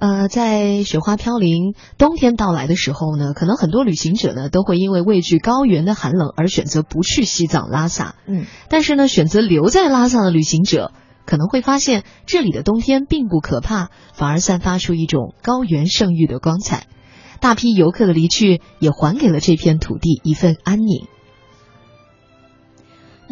呃，在雪花飘零、冬天到来的时候呢，可能很多旅行者呢都会因为畏惧高原的寒冷而选择不去西藏拉萨。嗯，但是呢，选择留在拉萨的旅行者可能会发现，这里的冬天并不可怕，反而散发出一种高原圣域的光彩。大批游客的离去，也还给了这片土地一份安宁。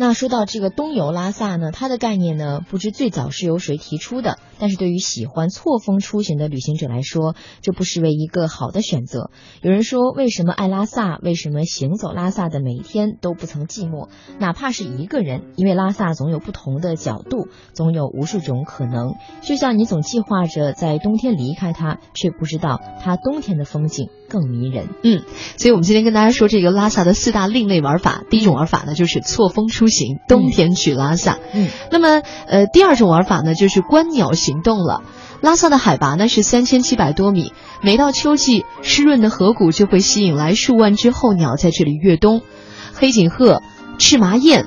那说到这个东游拉萨呢，它的概念呢，不知最早是由谁提出的，但是对于喜欢错峰出行的旅行者来说，这不失为一个好的选择。有人说，为什么爱拉萨？为什么行走拉萨的每一天都不曾寂寞？哪怕是一个人，因为拉萨总有不同的角度，总有无数种可能。就像你总计划着在冬天离开它，却不知道它冬天的风景更迷人。嗯，所以我们今天跟大家说这个拉萨的四大另类玩法。第一种玩法呢，就是错峰出行，冬天去拉萨。嗯，那么呃，第二种玩法呢，就是观鸟行动了。拉萨的海拔呢是三千七百多米，每到秋季，湿润的河谷就会吸引来数万只候鸟在这里越冬。黑颈鹤、赤麻雁、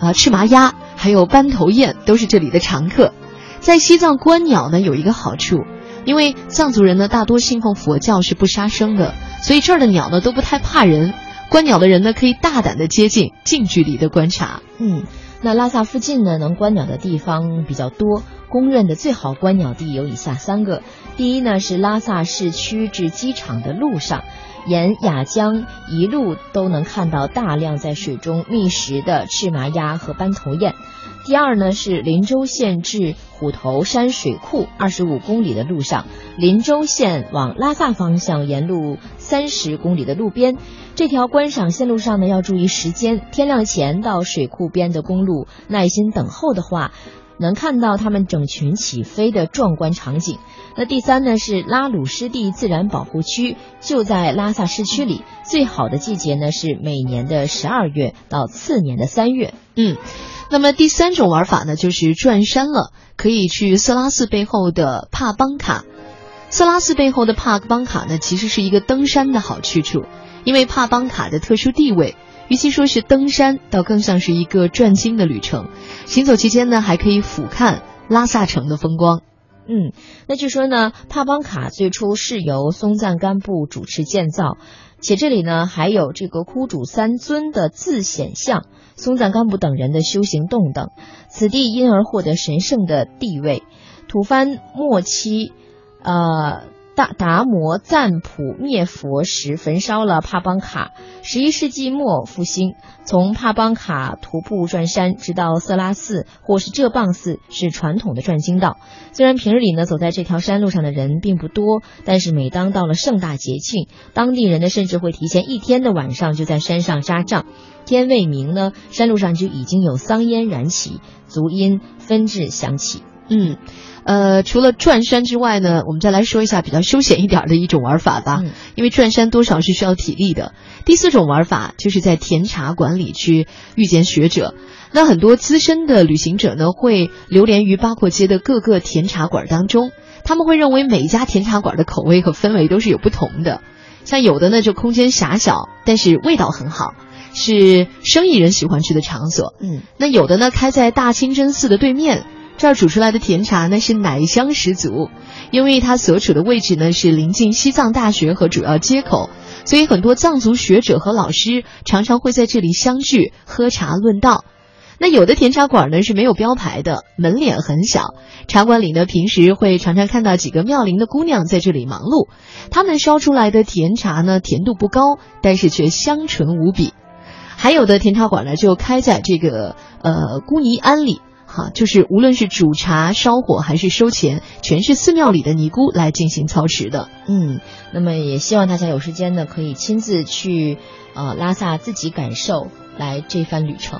啊赤麻鸭，还有斑头雁都是这里的常客。在西藏观鸟呢有一个好处，因为藏族人呢大多信奉佛教，是不杀生的，所以这儿的鸟呢都不太怕人。观鸟的人呢可以大胆的接近，近距离的观察。嗯，那拉萨附近呢能观鸟的地方比较多，公认的最好观鸟地有以下三个。第一呢是拉萨市区至机场的路上，沿雅江一路都能看到大量在水中觅食的赤麻鸭和斑头雁。第二呢是林州县至虎头山水库二十五公里的路上，林州县往拉萨方向沿路三十公里的路边，这条观赏线路上呢要注意时间，天亮前到水库边的公路耐心等候的话。能看到它们整群起飞的壮观场景。那第三呢是拉鲁湿地自然保护区，就在拉萨市区里。最好的季节呢是每年的十二月到次年的三月。嗯，那么第三种玩法呢就是转山了，可以去色拉寺背后的帕邦卡。色拉寺背后的帕邦卡呢，其实是一个登山的好去处，因为帕邦卡的特殊地位。与其说是登山，倒更像是一个转经的旅程。行走期间呢，还可以俯瞰拉萨城的风光。嗯，那据说呢，帕邦卡最初是由松赞干布主持建造，且这里呢还有这个窟主三尊的自显像、松赞干布等人的修行洞等，此地因而获得神圣的地位。吐蕃末期，呃。大达摩赞普灭佛时焚烧了帕邦卡，十一世纪末复兴。从帕邦卡徒步转山，直到色拉寺或是浙棒寺，是传统的转经道。虽然平日里呢，走在这条山路上的人并不多，但是每当到了盛大节庆，当地人呢甚至会提前一天的晚上就在山上扎帐。天未明呢，山路上就已经有桑烟燃起，足音纷至响起。嗯。呃，除了转山之外呢，我们再来说一下比较休闲一点的一种玩法吧。嗯，因为转山多少是需要体力的。第四种玩法就是在甜茶馆里去遇见学者。那很多资深的旅行者呢，会流连于八廓街的各个甜茶馆当中。他们会认为每一家甜茶馆的口味和氛围都是有不同的。像有的呢，就空间狭小，但是味道很好，是生意人喜欢去的场所。嗯，那有的呢，开在大清真寺的对面。这儿煮出来的甜茶呢是奶香十足，因为它所处的位置呢是临近西藏大学和主要街口，所以很多藏族学者和老师常常会在这里相聚喝茶论道。那有的甜茶馆呢是没有标牌的，门脸很小，茶馆里呢平时会常常看到几个妙龄的姑娘在这里忙碌，她们烧出来的甜茶呢甜度不高，但是却香醇无比。还有的甜茶馆呢就开在这个呃姑尼庵里。哈，就是无论是煮茶、烧火还是收钱，全是寺庙里的尼姑来进行操持的。嗯，那么也希望大家有时间呢，可以亲自去呃拉萨自己感受来这番旅程。